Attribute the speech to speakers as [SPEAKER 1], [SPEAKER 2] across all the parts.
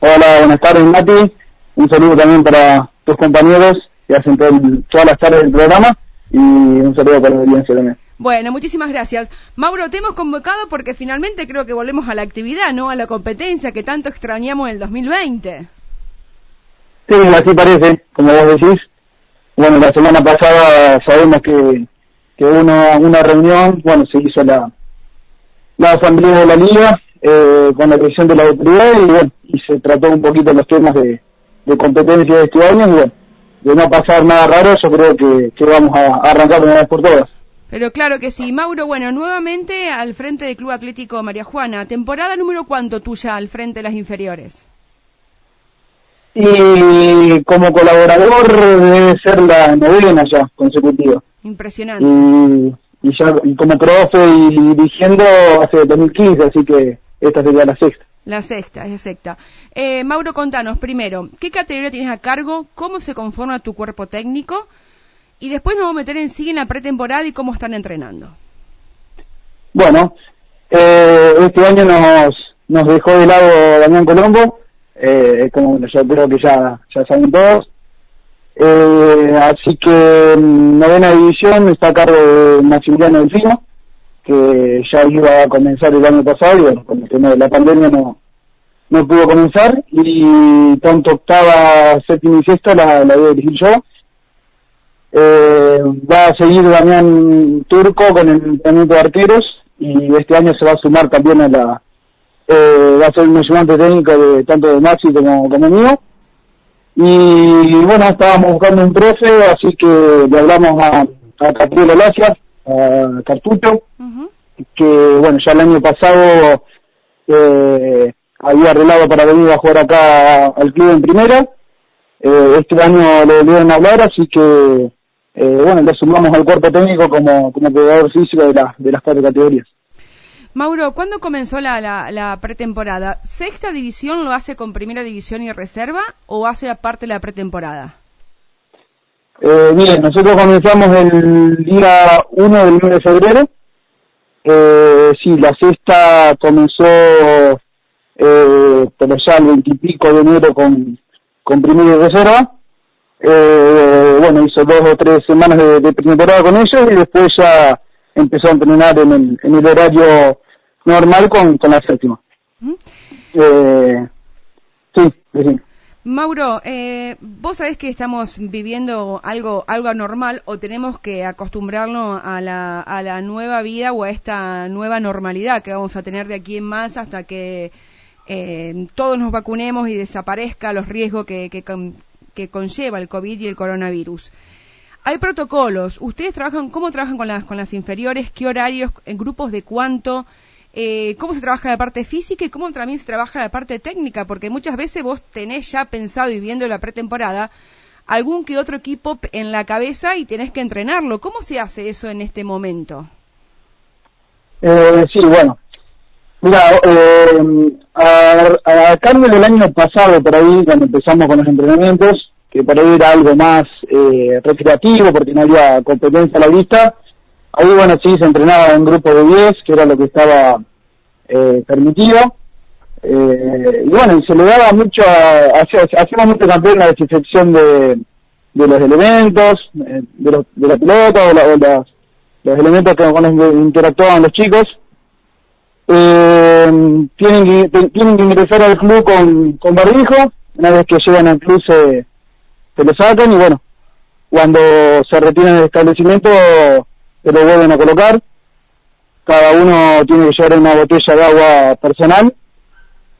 [SPEAKER 1] Hola, buenas tardes, Mati. Un saludo también para tus compañeros que hacen todas las tardes del programa y un saludo para la audiencia también.
[SPEAKER 2] Bueno, muchísimas gracias. Mauro, te hemos convocado porque finalmente creo que volvemos a la actividad, ¿no? A la competencia que tanto extrañamos en el 2020.
[SPEAKER 1] Sí, así parece, como vos decís. Bueno, la semana pasada sabemos que, que hubo una, reunión, bueno, se hizo la, la asamblea de la liga eh, con la presión de la autoridad y bueno, y se trató un poquito los temas de, competencia de este año y bueno, de no pasar nada raro, yo creo que, que vamos a arrancar de una vez por todas.
[SPEAKER 2] Pero claro que sí. Mauro, bueno, nuevamente al frente del Club Atlético María Juana. ¿Temporada número cuánto tuya al frente de las inferiores?
[SPEAKER 1] Y como colaborador debe ser la novena ya consecutiva.
[SPEAKER 2] Impresionante.
[SPEAKER 1] Y, ya como profe y dirigiendo hace 2015, así que esta sería la sexta.
[SPEAKER 2] La sexta, es sexta. Eh, Mauro, contanos primero, ¿qué categoría tienes a cargo? ¿Cómo se conforma tu cuerpo técnico? Y después nos vamos a meter en sí en la pretemporada y cómo están entrenando.
[SPEAKER 1] Bueno, eh, este año nos, nos dejó de lado Damián Colombo, eh, como yo creo que ya, ya saben todos. Eh, así que novena división está a cargo de Maximiliano Delfino, que ya iba a comenzar el año pasado y bueno, con el tema de la pandemia no, no pudo comenzar y tanto octava, séptima y sexta la, la voy a dirigir yo eh, va a seguir Damián Turco con el entrenamiento de arqueros y este año se va a sumar también a la, eh, va a ser un ayudante técnico de tanto de Maxi como, como mío. Y bueno, estábamos buscando un profe, así que le hablamos a, a Capriel Olacia, a Cartucho, que bueno, ya el año pasado eh, había arreglado para venir a jugar acá al club en primera. Eh, este año le volvieron a hablar, así que eh, bueno, le sumamos al cuerpo técnico como, como jugador físico de, de las cuatro categorías.
[SPEAKER 2] Mauro, ¿cuándo comenzó la, la, pretemporada? ¿Sexta división lo hace con primera división y reserva o hace aparte la pretemporada?
[SPEAKER 1] Eh, bien, nosotros comenzamos el día 1 del mes de febrero. Eh, sí, la sexta comenzó eh, pero ya el veintipico de enero con, con primera y reserva. Eh, bueno, hizo dos o tres semanas de, de pretemporada con ellos y después ya empezó a entrenar en el, en el horario normal con, con la séptima.
[SPEAKER 2] eh, sí, sí. Mauro, eh, vos sabés que estamos viviendo algo, algo anormal o tenemos que acostumbrarnos a la, a la nueva vida o a esta nueva normalidad que vamos a tener de aquí en más hasta que eh, todos nos vacunemos y desaparezca los riesgos que, que, que conlleva el COVID y el coronavirus. Hay protocolos. ¿Ustedes trabajan, cómo trabajan con las, con las inferiores? ¿Qué horarios? ¿En grupos de cuánto? Eh, ¿Cómo se trabaja la parte física y cómo también se trabaja la parte técnica? Porque muchas veces vos tenés ya pensado y viendo la pretemporada algún que otro equipo en la cabeza y tenés que entrenarlo. ¿Cómo se hace eso en este momento?
[SPEAKER 1] Eh, sí, bueno. Mira, eh, a, a, cambio del año pasado, por ahí, cuando empezamos con los entrenamientos, que por ahí era algo más eh, recreativo porque no había competencia a la vista. Ahí, bueno, sí, se entrenaba en grupo de 10, que era lo que estaba eh, permitido. Eh, y bueno, se le daba mucho, hacíamos mucho campeón la desinfección de, de los elementos, eh, de, los, de la pelota o, la, los elementos que, con los que interactuaban los chicos. Eh, tienen, que, tienen que ingresar al club con, con barbijo, una vez que llegan al club se, se lo sacan y bueno, cuando se retiran del establecimiento se lo vuelven a colocar. Cada uno tiene que llevar una botella de agua personal,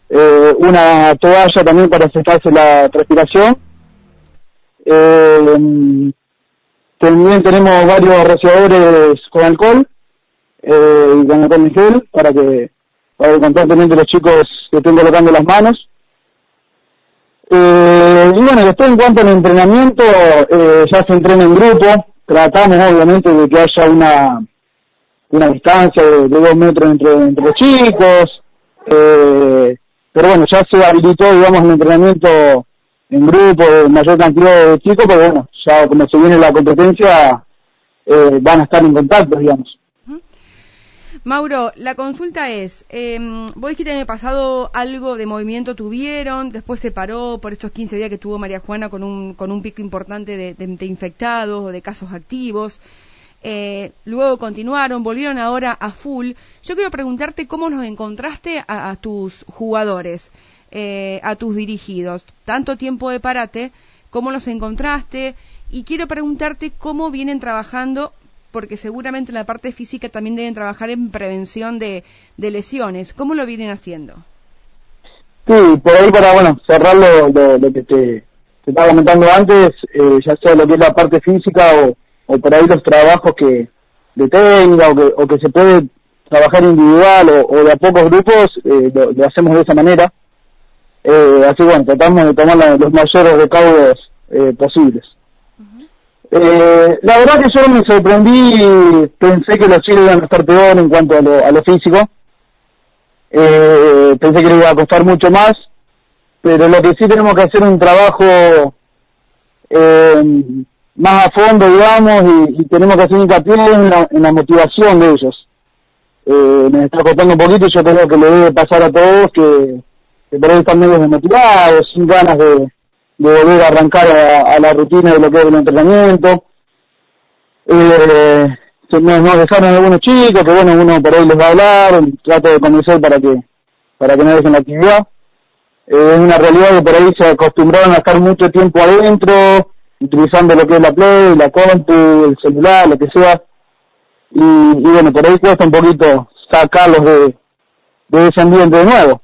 [SPEAKER 1] eh, una toalla también para secarse la respiración. Eh, también tenemos varios rociadores con alcohol eh, y con alcohol en gel para que, para que constantemente los chicos que estén colocando las manos. Eh, y bueno, después en cuanto al entrenamiento, eh, ya se entrena en grupo, tratamos obviamente de que haya una, una distancia de, dos metros entre, entre los chicos, eh, pero bueno, ya se habilitó, digamos, el entrenamiento en grupo de mayor cantidad de chicos, pero bueno, ya como se viene la competencia, eh, van a estar en contacto, digamos.
[SPEAKER 2] Mauro, la consulta es, eh, vos dijiste que el pasado algo de movimiento tuvieron, después se paró por estos 15 días que tuvo María Juana con un, con un pico importante de, infectados o de casos activos. Eh, luego continuaron, volvieron ahora a full. Yo quiero preguntarte cómo nos encontraste a, tus jugadores, eh, a tus dirigidos. Tanto tiempo de parate, cómo los encontraste y quiero preguntarte cómo vienen trabajando porque seguramente en la parte física también deben trabajar en prevención de, lesiones. ¿Cómo lo vienen haciendo?
[SPEAKER 1] Sí, por ahí para, bueno, cerrar lo, que te, estaba comentando antes, eh, ya sea lo que es la parte física o, o por ahí los trabajos que de técnica o que, se puede trabajar individual o, de a pocos grupos, eh, lo, hacemos de esa manera. Eh, así bueno, tratamos de tomar los mayores recaudos posibles. Eh, la verdad que yo me sorprendí, pensé que los chiles iban a estar peor en cuanto a lo, físico. Eh, pensé que le iba a costar mucho más, pero lo que sí tenemos que hacer un trabajo eh, más a fondo, digamos, y, tenemos que hacer hincapié en la, en la motivación de ellos. Eh, me está costando un poquito y yo creo que le debe pasar a todos que, que por ahí están medio desmotivados, sin ganas de, de volver a arrancar a, la rutina de lo que es el entrenamiento. Eh, nos, dejaron algunos chicos que bueno, uno por ahí les va a hablar, trato de convencer para que, para que no dejen la actividad. Eh, es una realidad que por ahí se acostumbraron a estar mucho tiempo adentro, utilizando lo que es la Play, la compu, el celular, lo que sea. Y, y bueno, por ahí cuesta un poquito sacarlos de, de ese ambiente de nuevo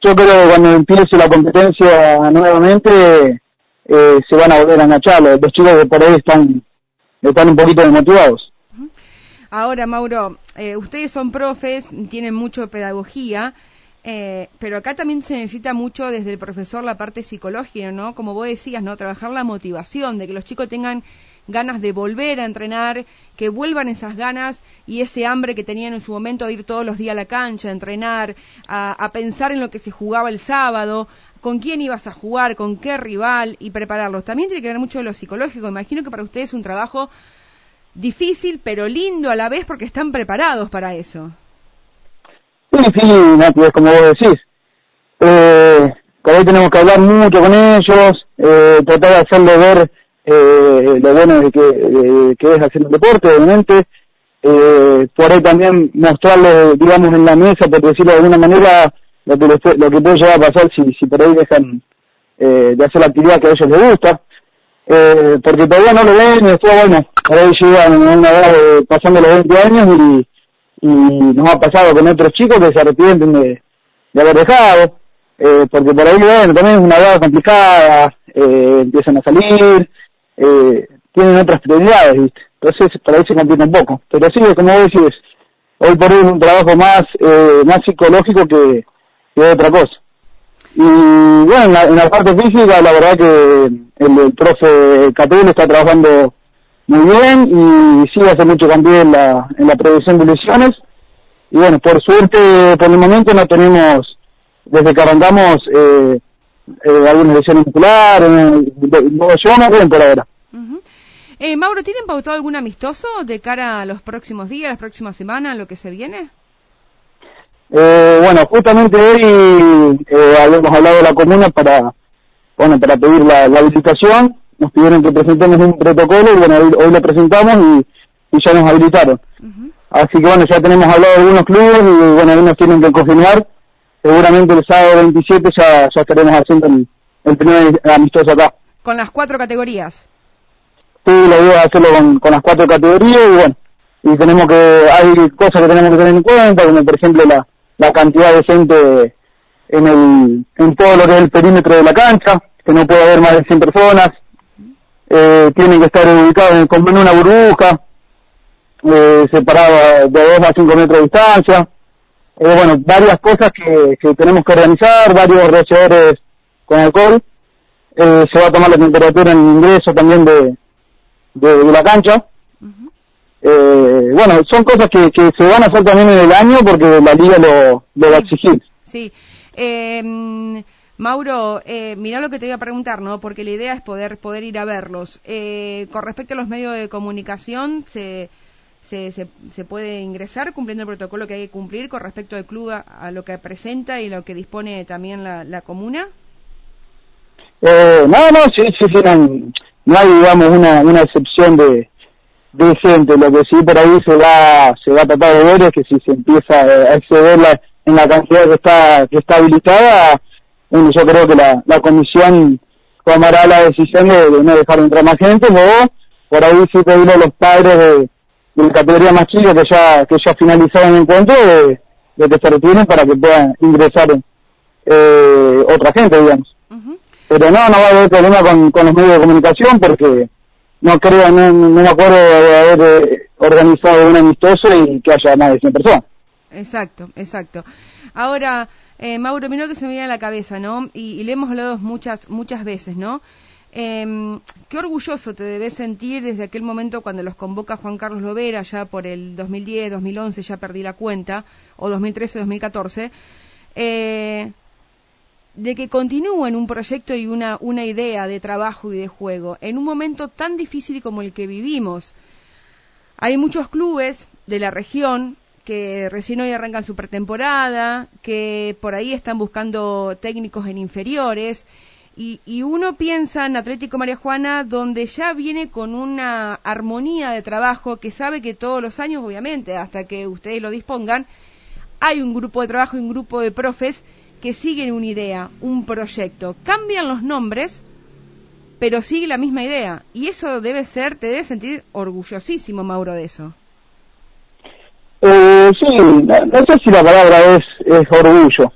[SPEAKER 1] yo creo que cuando empiece la competencia nuevamente eh, se van a volver a enganchar. Los, chicos que por ahí están, están un poquito desmotivados.
[SPEAKER 2] Ahora, Mauro, eh, ustedes son profes, tienen mucho pedagogía, eh, pero acá también se necesita mucho desde el profesor la parte psicológica, ¿no? Como vos decías, ¿no? Trabajar la motivación, de que los chicos tengan ganas de volver a entrenar, que vuelvan esas ganas y ese hambre que tenían en su momento de ir todos los días a la cancha, a entrenar, a, pensar en lo que se jugaba el sábado, con quién ibas a jugar, con qué rival y prepararlos. También tiene que ver mucho de lo psicológico. Imagino que para ustedes es un trabajo difícil, pero lindo a la vez porque están preparados para eso.
[SPEAKER 1] Sí, sí, es como vos decís. Eh, por ahí tenemos que hablar mucho con ellos, eh, tratar de hacerle ver eh, lo bueno de que, que es hacer un deporte, obviamente, eh, por ahí también mostrarle, digamos, en la mesa, por decirlo de alguna manera, lo que, lo que puede llegar a pasar si, si por ahí dejan eh, de hacer la actividad que a ellos les gusta, eh, porque todavía no lo ven y después, bueno, por ahí llegan una edad pasando los 20 años y, y nos ha pasado con otros chicos que se arrepienten de, de haber dejado, eh, porque por ahí, bueno, también es una edad complicada, eh, empiezan a salir, eh, tienen otras prioridades, ¿viste? Entonces, para ahí se complica un poco. Pero sí, como decís, hoy por hoy es un trabajo más, eh, más psicológico que, que otra cosa. Y bueno, en la, en la, parte física, la verdad que el, el profe Catul está trabajando muy bien y sí hace mucho también en la, en la prevención de lesiones. Y bueno, por suerte, por el momento no tenemos, desde que arrancamos, eh, eh, algunas lesiones musculares, no, yo no por ahora.
[SPEAKER 2] eh, Mauro, ¿tienen pautado algún amistoso de cara a los próximos días, las próximas semanas, lo que se viene?
[SPEAKER 1] Eh, bueno, justamente hoy eh, habíamos hablado de la comuna para, bueno, para pedir la, la habilitación, nos pidieron que presentemos un protocolo y bueno, hoy, lo presentamos y, ya nos habilitaron. Así que bueno, ya tenemos hablado de algunos clubes y bueno, algunos tienen que confirmar seguramente el sábado 27 ya, ya estaremos haciendo el, primer amistoso acá.
[SPEAKER 2] ¿Con las cuatro categorías?
[SPEAKER 1] Sí, la idea es hacerlo con, con las cuatro categorías y bueno, y tenemos que, hay cosas que tenemos que tener en cuenta, como por ejemplo la, la cantidad de gente en el, en todo lo que es el perímetro de la cancha, que no puede haber más de 100 personas, eh, tienen que estar ubicados en, en una burbuja, eh, separada de 2 a 5 metros de distancia, eh, bueno, varias cosas que, que, tenemos que organizar, varios rociadores con alcohol, eh, se va a tomar la temperatura en el ingreso también de, de, la cancha. eh, bueno, son cosas que, que se van a hacer también en el año porque la liga lo, lo va a exigir.
[SPEAKER 2] Sí. Eh, Mauro, eh, mira lo que te iba a preguntar, ¿no? Porque la idea es poder poder ir a verlos. Eh, con respecto a los medios de comunicación, se se, se, puede ingresar cumpliendo el protocolo que hay que cumplir con respecto al club a, lo que presenta y lo que dispone también la, la comuna?
[SPEAKER 1] Eh, no, no, sí, sí, sí, no, hay, digamos, una, una excepción de, de gente. Lo que sí por ahí se va, se va a tratar de ver es que si se empieza a exceder la, en la cantidad que está, que está habilitada, bueno, yo creo que la, la comisión tomará la decisión de, no dejar entrar más gente, o por ahí sí pedirle a los padres de, de categoría más chica que ya, que ya finalizaron el encuentro de, que se retiren para que puedan ingresar eh, otra gente, digamos. Pero no, no va a haber problema con, con los medios de comunicación porque no creo, no, no me acuerdo de haber eh, organizado un amistoso y que haya más de 100 personas.
[SPEAKER 2] Exacto, exacto. Ahora, eh, Mauro, mira que se me viene a la cabeza, ¿no? Y, le hemos hablado muchas, muchas veces, ¿no? Eh, qué orgulloso te debes sentir desde aquel momento cuando los convoca Juan Carlos Lovera, ya por el 2010, 2011, ya perdí la cuenta, o 2013, 2014, eh, de que continúen un proyecto y una, una idea de trabajo y de juego en un momento tan difícil como el que vivimos. Hay muchos clubes de la región que recién hoy arrancan su pretemporada, que por ahí están buscando técnicos en inferiores. Y, y, uno piensa en Atlético María Juana, donde ya viene con una armonía de trabajo que sabe que todos los años, obviamente, hasta que ustedes lo dispongan, hay un grupo de trabajo y un grupo de profes que siguen una idea, un proyecto. Cambian los nombres, pero sigue la misma idea. Y eso debe ser, te debe sentir orgullosísimo, Mauro, de eso.
[SPEAKER 1] Eh, sí, no, sé si la palabra es, orgullo.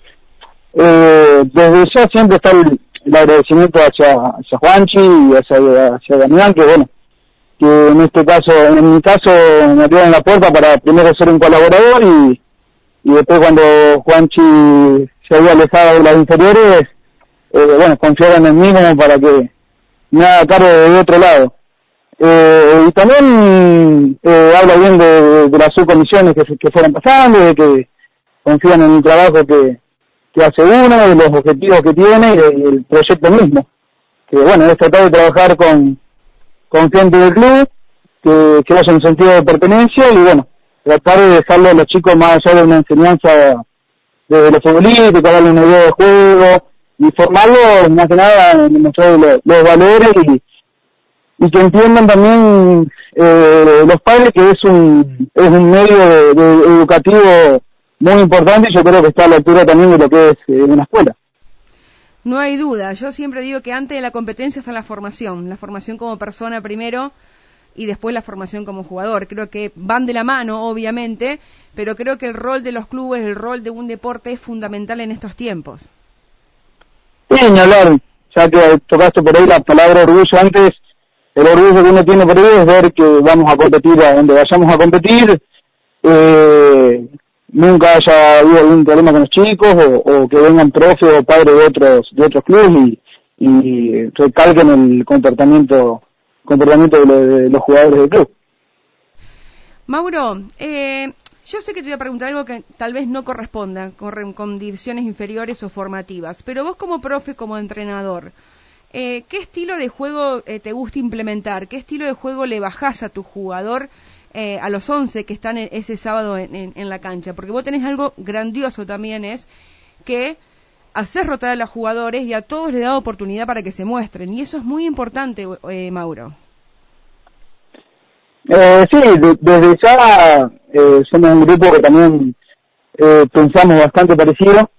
[SPEAKER 1] Eh, desde ya siempre está el, agradecimiento hacia, hacia Juanchi y hacia, hacia Damián, que bueno, que en este caso, en mi caso, me abrieron la puerta para primero ser un colaborador y, y después cuando Juanchi se había alejado de las inferiores, eh, bueno, confiaron en mí para que me haga cargo de otro lado. Eh, y también eh, habla bien de, las subcomisiones que, que fueron pasando, de que confían en el trabajo que, que hace uno, de los objetivos que tiene y del proyecto mismo. Que bueno, es tratar de trabajar con, con gente del club, que, que haya un sentido de pertenencia y bueno, tratar de dejarle a los chicos más allá de una enseñanza de los futbolísticos, darle una idea de juego y formarlos más que nada, demostrar los, valores y y que entiendan también eh, los padres que es un, es un medio educativo muy importante y yo creo que está a la altura también de lo que es eh, una escuela.
[SPEAKER 2] No hay duda, yo siempre digo que antes de la competencia está la formación, la formación como persona primero y después la formación como jugador. Creo que van de la mano, obviamente, pero creo que el rol de los clubes, el rol de un deporte es fundamental en estos tiempos.
[SPEAKER 1] Sí, hablar, ya que tocaste por ahí la palabra orgullo antes, el orgullo que uno tiene por ahí es ver que vamos a competir a donde vayamos a competir, eh, nunca haya habido algún problema con los chicos o, que vengan profes o padres de otros de otros clubes y, y recalquen el comportamiento comportamiento de, los jugadores del club.
[SPEAKER 2] Mauro, eh, yo sé que te voy a preguntar algo que tal vez no corresponda con, con divisiones inferiores o formativas, pero vos como profe, como entrenador, eh, ¿qué estilo de juego eh, te gusta implementar? ¿Qué estilo de juego le bajás a tu jugador eh, a los 11 que están ese sábado en, la cancha? Porque vos tenés algo grandioso también, es que hacer rotar a los jugadores y a todos les da oportunidad para que se muestren. Y eso es muy importante, Mauro.
[SPEAKER 1] sí, desde ya somos un grupo que también pensamos bastante parecido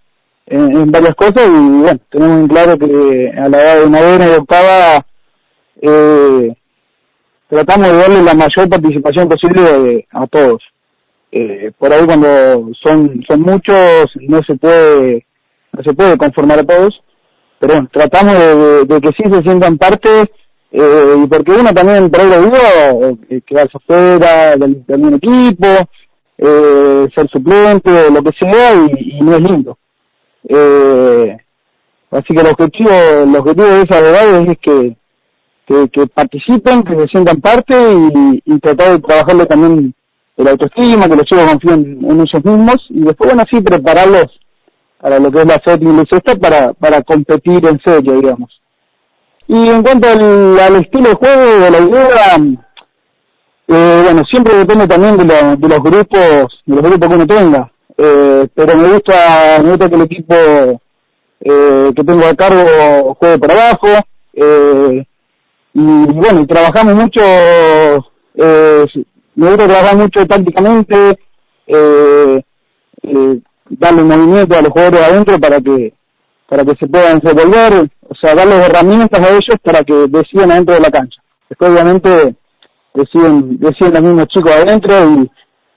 [SPEAKER 1] en, varias cosas y bueno, tenemos en claro que a la edad de novena y octava eh, tratamos de darle la mayor participación posible a todos. Eh, por ahí cuando son son muchos no se puede no se puede conformar a todos, pero tratamos de, que sí se sientan parte eh, y porque uno también por ahí lo quedarse afuera del, del equipo, eh, ser suplente, lo que sea y no es lindo. Eh, así que el objetivo, el objetivo de esa edad es que, que, participen, que se sientan parte y, tratar de trabajarle también el autoestima, que los chicos confíen en ellos mismos y después, bueno, así prepararlos para lo que es la séptima y sexta para, para competir en serio, digamos. Y en cuanto al, estilo de juego, de la idea, Eh, bueno, siempre depende también de, de los grupos, de los grupos que uno tenga. Eh, pero me gusta, me que el equipo eh, que tengo a cargo juegue por abajo. Eh, y, bueno, trabajamos mucho, eh, me gusta trabajar mucho tácticamente, eh, eh, darle movimiento a los jugadores adentro para que para que se puedan revolver, o sea, darles herramientas a ellos para que decidan adentro de la cancha. Después obviamente deciden, deciden los mismos chicos adentro y,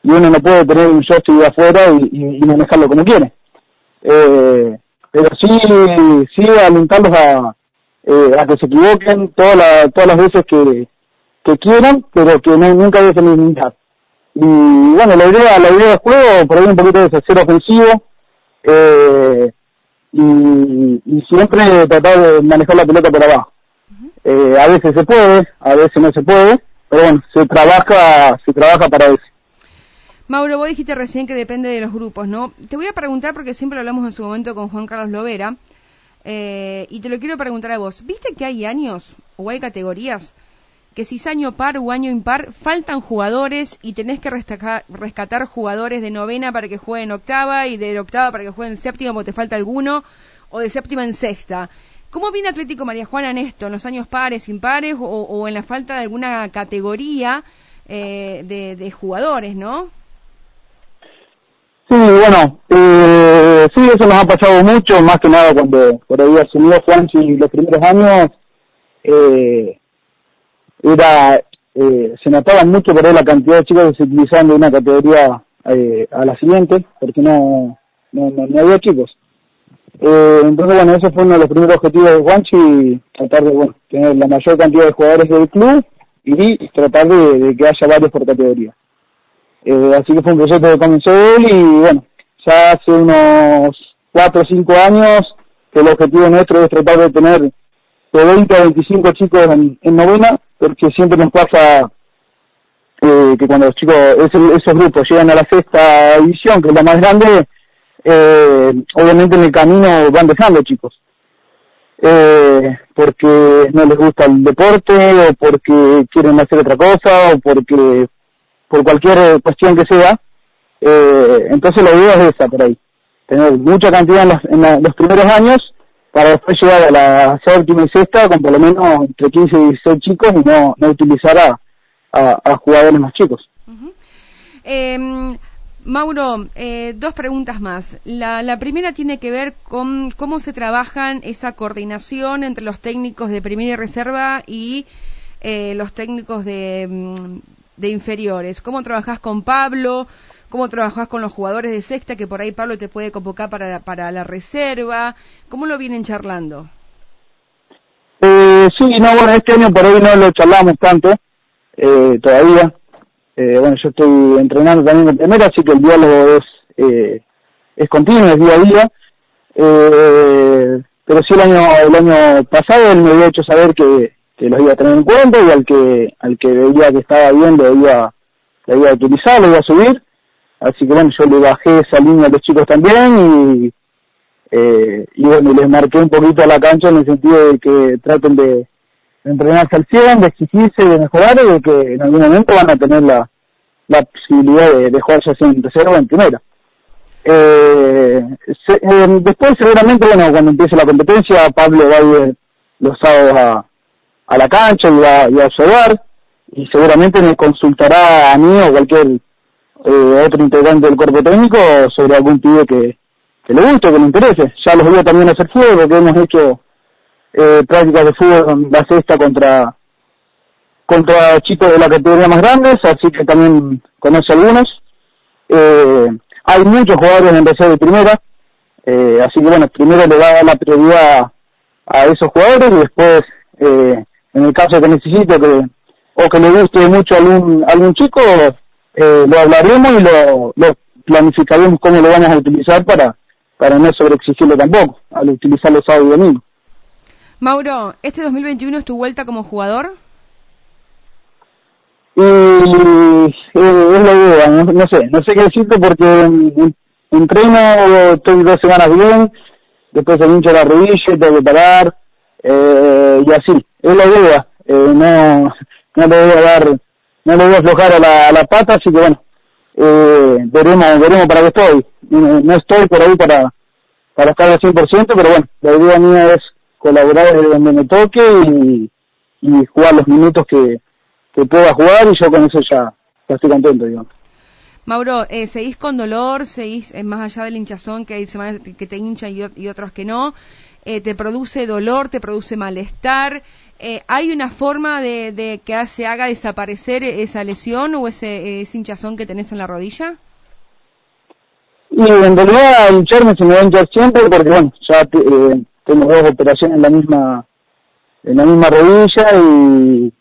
[SPEAKER 1] y uno no puede tener un joystick de afuera y, y, manejarlo como quiere. Eh, pero sí, sí alentarlos a, eh, a que se equivoquen todas, la, todas las veces que, que quieran, pero que no, nunca dejen de intentar. Y bueno, la idea, la idea del juego, por ahí un poquito de ser ofensivo, eh, y, y, siempre tratar de manejar la pelota por abajo. Eh, a veces se puede, a veces no se puede, pero bueno, se trabaja, se trabaja para eso.
[SPEAKER 2] Mauro, vos dijiste recién que depende de los grupos, ¿no? Te voy a preguntar porque siempre hablamos en su momento con Juan Carlos Lovera, eh, y te lo quiero preguntar a vos. ¿Viste que hay años o hay categorías que si es año par o año impar faltan jugadores y tenés que rescatar jugadores de novena para que jueguen octava y de octava para que jueguen séptima porque te falta alguno o de séptima en sexta? ¿Cómo viene Atlético María Juana en esto, en los años pares, impares o, o en la falta de alguna categoría eh, de jugadores, no?
[SPEAKER 1] Sí, bueno, eh, sí, eso nos ha pasado mucho, más que nada cuando por ahí asumió Juanchi los primeros años, eh, era, eh, se notaba mucho por la cantidad de chicos que se utilizaban de una categoría eh, a la siguiente, porque no, no, no, había chicos. Eh, entonces, bueno, ese fue uno de los primeros objetivos de Juanchi, tratar de, bueno, tener la mayor cantidad de jugadores del club y tratar de que haya varios por categoría. Eh, así que fue un proyecto que comenzó él y bueno, ya hace unos 4 o 5 años que el objetivo nuestro es tratar de tener de 20 a 25 chicos en, novena, porque siempre nos pasa eh, que cuando los chicos, esos, grupos llegan a la sexta división, que es la más grande, eh, obviamente en el camino van dejando chicos. Eh, porque no les gusta el deporte o porque quieren hacer otra cosa o porque por cualquier eh, cuestión que sea. Eh, entonces la idea es esa por ahí, tener mucha cantidad en, los, en los primeros años para después llegar a la séptima y sexta con por lo menos entre 15 y 16 chicos y no, no utilizar a, a, jugadores más chicos.
[SPEAKER 2] Em, Mauro, eh, dos preguntas más. La, la, primera tiene que ver con cómo se trabajan esa coordinación entre los técnicos de primera y reserva y eh, los técnicos de, mm, de inferiores? ¿Cómo trabajás con Pablo? ¿Cómo trabajás con los jugadores de sexta que por ahí Pablo te puede convocar para, para la reserva? ¿Cómo lo vienen charlando?
[SPEAKER 1] Eh, sí, no, bueno, este año por ahí no lo charlamos tanto, eh, todavía. Eh, bueno, yo estoy entrenando también en primera, así que el diálogo es, eh, es continuo, es día a día. Eh, pero sí el año, el año pasado él me había hecho saber que, que los iba a tener en cuenta y al que al que veía que estaba bien lo iba, lo iba a utilizar, lo iba a subir. Así que bueno, yo le bajé esa línea a los chicos también y, eh, y bueno, les marqué un poquito a la cancha en el sentido de que traten de, entrenarse al 100, de exigirse, de mejorar y de que en algún momento van a tener la, la posibilidad de, de jugar ya sea en tercera o en primera. Eh, eh, después seguramente, bueno, cuando empiece la competencia, Pablo va a ir los sábados a, a la cancha y a, y a y seguramente me consultará a mí o cualquier eh, otro integrante del cuerpo técnico sobre algún pibe que, le guste, que le interese. Ya los voy a también hacer fútbol porque hemos hecho eh, prácticas de fútbol en la sexta contra contra chicos de la categoría más grandes, así que también conoce algunos. Eh, hay muchos jugadores en reserva de primera, eh, así que bueno, primero le va a dar la prioridad a esos jugadores y después eh, en el caso que necesite que, o que le guste mucho a algún, algún chico, eh, lo hablaremos y lo, lo planificaremos cómo lo vamos a utilizar para, para no sobreexigirlo tampoco, al utilizar los sábados y domingos.
[SPEAKER 2] Mauro, ¿este 2021 es tu vuelta como jugador?
[SPEAKER 1] Y eh, es la idea, no, sé, no sé qué decirte porque en, entreno estoy dos semanas bien, después se hincha la rodilla, tengo que parar, eh, y así, es la idea, eh, no, no le voy a dar no le voy a aflojar a la, a la pata, así que bueno, eh, veremos, veremos para qué estoy. No, estoy por ahí para, para estar al 100%, pero bueno, la idea mía es colaborar desde donde me toque y, jugar los minutos que, que pueda jugar y yo con eso ya, estoy contento, digamos.
[SPEAKER 2] Mauro, eh, ¿seguís con dolor? ¿Seguís eh, más allá del hinchazón que hay semanas que te hinchan y, y otros que no? Eh, ¿Te produce dolor? ¿Te produce malestar? Eh, ¿Hay una forma de, de, que se haga desaparecer esa lesión o ese, hinchazón que tenés en la rodilla?
[SPEAKER 1] Y en realidad hincharme se me va a hinchar siempre porque bueno, ya eh, tengo dos operaciones en la misma en la misma rodilla y,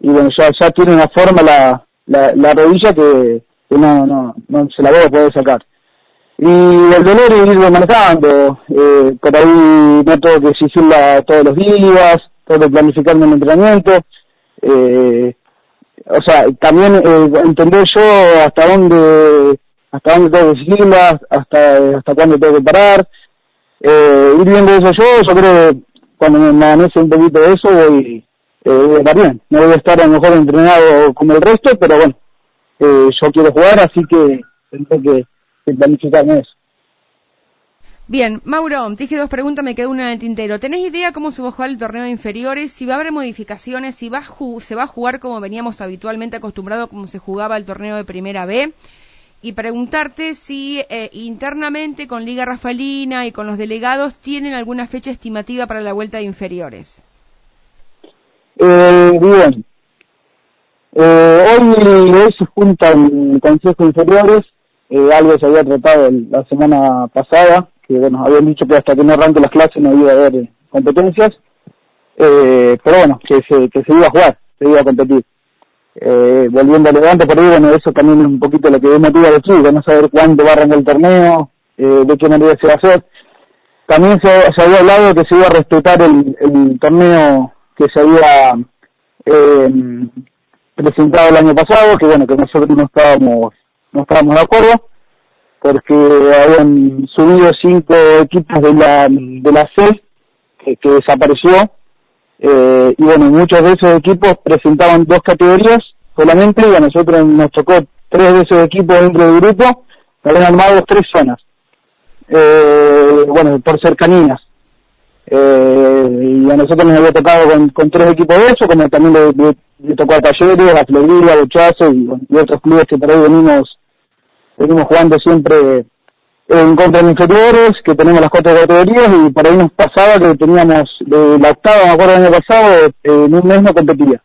[SPEAKER 1] y bueno, ya, ya tiene una forma la, la, la rodilla que, que no, no, no se la voy a poder sacar. Y el dolor es irlo manejando, eh, por ahí no tengo que exigirla todos los días, tengo que planificarme el entrenamiento, eh, o sea, también eh, entender yo hasta dónde hasta dónde tengo que exigirla, hasta hasta cuándo tengo que parar, eh, ir viendo eso yo, yo creo que cuando me amanece un poquito de eso voy, eh, voy a estar bien, no voy a estar a lo mejor entrenado como el resto, pero bueno, eh, yo quiero jugar, así que tengo que, eso.
[SPEAKER 2] Bien, Mauro, dije dos preguntas, me quedó una en el tintero. ¿Tenés idea cómo se va a jugar el torneo de inferiores? Si va a haber modificaciones, si va se va a jugar como veníamos habitualmente acostumbrados, como se jugaba el torneo de Primera B. Y preguntarte si eh, internamente con Liga Rafalina y con los delegados tienen alguna fecha estimativa para la vuelta de inferiores.
[SPEAKER 1] Eh, bien, eh, hoy, se juntan consejos inferiores, eh, algo se había tratado la semana pasada, que bueno, habían dicho que hasta que no arranque las clases no iba a haber eh, competencias, eh, pero bueno, que se, que se iba a jugar, se iba a competir. Eh, volviendo a Levante, por ahí, bueno, eso también es un poquito lo que motiva los chicos, no saber cuándo va a arrancar el torneo, eh, de qué manera se va a hacer. También se, se había hablado que se iba a respetar el, el torneo que se había presentado el año pasado, que bueno, que nosotros no estábamos, no estábamos de acuerdo, porque habían subido cinco equipos de la, de la C, que, desapareció, eh, y bueno, muchos de esos equipos presentaban dos categorías solamente, y a nosotros nos tocó tres de esos equipos dentro del grupo, habían armado tres zonas, eh, bueno, por cercanías. Eh, y a nosotros nos había tocado con, con tres equipos de eso, como también le, le, tocó a Talleres, a Florida, a Buchazo y, y, otros clubes que por ahí venimos, venimos jugando siempre en contra de inferiores, que tenemos las cuatro categorías y por ahí nos pasaba que teníamos de la octava, me acuerdo el año pasado, en un mes no competía,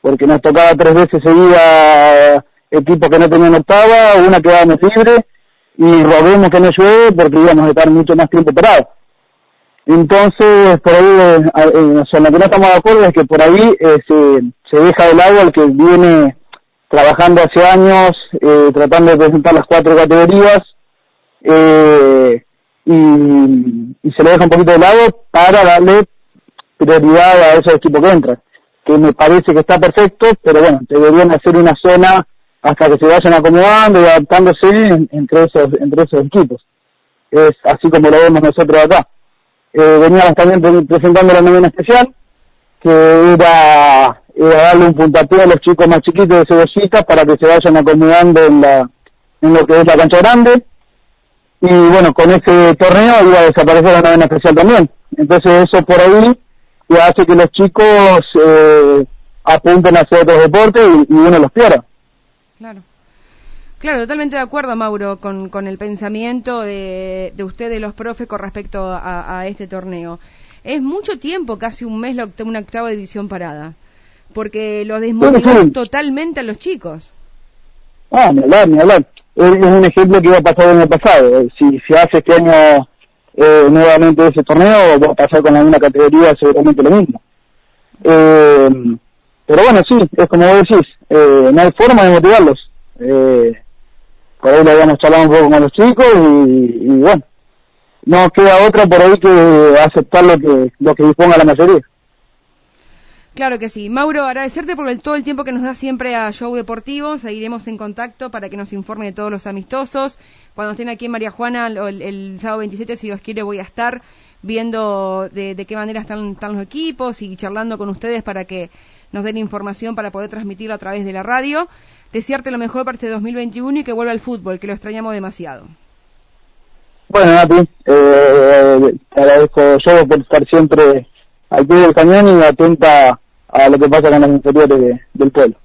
[SPEAKER 1] porque nos tocaba tres veces seguida equipos que no tenían octava, una quedábamos libre y roguemos que no llueve porque íbamos a estar mucho más tiempo parados. Entonces, por ahí, eh, eh, o sea, lo que no estamos de acuerdo es que por ahí eh, se, se deja de lado al que viene trabajando hace años, eh, tratando de presentar las cuatro categorías, eh, y, se lo deja un poquito de lado para darle prioridad a esos equipos que entran, que me parece que está perfecto, pero bueno, deberían hacer una zona hasta que se vayan acomodando y adaptándose entre esos, entre esos equipos. Es así como lo vemos nosotros acá eh, veníamos también presentando la mañana especial, que era, darle un puntapié a los chicos más chiquitos de Cebollita para que se vayan acomodando en la en lo que es la cancha grande. Y bueno, con ese torneo iba a desaparecer la novena especial también. Entonces eso por ahí hace que los chicos eh, apunten hacia otros deportes y, uno los pierda.
[SPEAKER 2] Claro. Claro, totalmente de acuerdo, Mauro, con, con el pensamiento de, de ustedes, los profes, con respecto a, este torneo. Es mucho tiempo, casi un mes, la una octava división parada, porque lo desmotivó totalmente a los chicos.
[SPEAKER 1] Ah, ni hablar, ni hablar. Es, un ejemplo que iba a pasar en el pasado. Eh, si se hace este año eh, nuevamente ese torneo, va a pasar con misma categoría seguramente lo mismo. Eh, pero bueno, sí, es como vos decís, eh, no hay forma de motivarlos. Eh, por ahí le habíamos charlado un poco con los chicos y, bueno, no queda otra por ahí que aceptar lo que, lo que disponga la mayoría.
[SPEAKER 2] Claro que sí. Mauro, agradecerte por el, todo el tiempo que nos da siempre a Show Deportivo. Seguiremos en contacto para que nos informe de todos los amistosos. Cuando estén aquí en María Juana el, sábado 27, si Dios quiere, voy a estar viendo de, qué manera están, los equipos y charlando con ustedes para que nos den información para poder transmitirlo a través de la radio. Desearte lo mejor para este 2021 y que vuelva al fútbol, que lo extrañamos demasiado.
[SPEAKER 1] Bueno, Nati, eh, te agradezco yo por estar siempre al pie del cañón y atenta a lo que pasa con las inferiores del pueblo.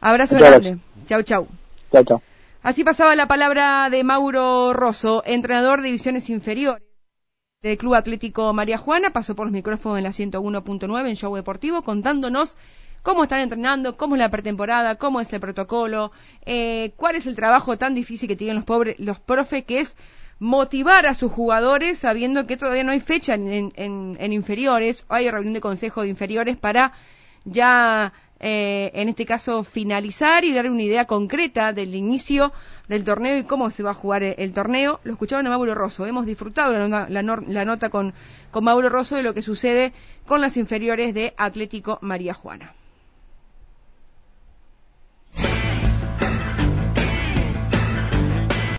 [SPEAKER 2] Abrazo grande. Chau, chau.
[SPEAKER 1] Chau, chau.
[SPEAKER 2] Así pasaba la palabra de Mauro Rosso, entrenador de divisiones inferiores del Club Atlético María Juana. Pasó por los micrófonos en la 101.9 en Show Deportivo contándonos cómo están entrenando, cómo es la pretemporada, cómo es el protocolo, eh, cuál es el trabajo tan difícil que tienen los, pobres, los profes, que es motivar a sus jugadores sabiendo que todavía no hay fecha en, en, inferiores, hay reunión de consejo de inferiores para ya eh, en este caso finalizar y dar una idea concreta del inicio del torneo y cómo se va a jugar el, torneo. Lo escuchaban a Mauro Rosso. Hemos disfrutado la, la nota con, con Mauro Rosso de lo que sucede con las inferiores de Atlético María Juana.